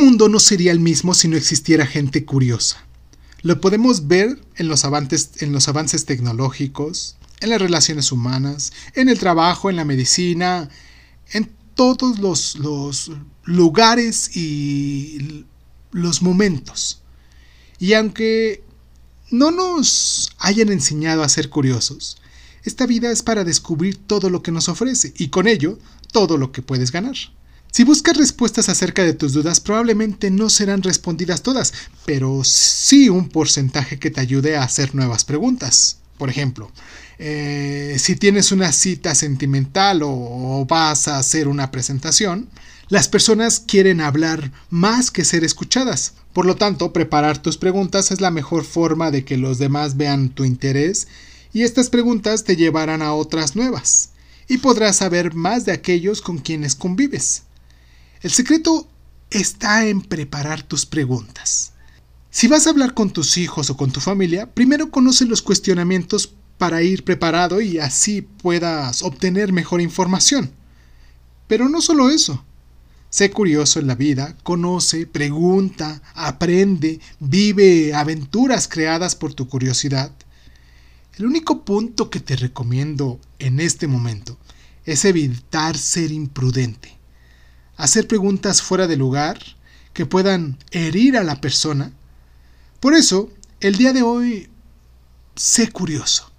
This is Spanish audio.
mundo no sería el mismo si no existiera gente curiosa. Lo podemos ver en los avances, tecnológicos, en las relaciones humanas, en el trabajo, en la medicina, en todos los, los lugares y los momentos. Y aunque no nos hayan enseñado a ser curiosos, esta vida es para descubrir todo lo que nos ofrece y con ello todo lo que puedes ganar. Si buscas respuestas acerca de tus dudas, probablemente no serán respondidas todas, pero sí un porcentaje que te ayude a hacer nuevas preguntas. Por ejemplo, eh, si tienes una cita sentimental o vas a hacer una presentación, las personas quieren hablar más que ser escuchadas. Por lo tanto, preparar tus preguntas es la mejor forma de que los demás vean tu interés y estas preguntas te llevarán a otras nuevas y podrás saber más de aquellos con quienes convives. El secreto está en preparar tus preguntas. Si vas a hablar con tus hijos o con tu familia, primero conoce los cuestionamientos para ir preparado y así puedas obtener mejor información. Pero no solo eso. Sé curioso en la vida, conoce, pregunta, aprende, vive aventuras creadas por tu curiosidad. El único punto que te recomiendo en este momento es evitar ser imprudente. Hacer preguntas fuera de lugar que puedan herir a la persona. Por eso, el día de hoy, sé curioso.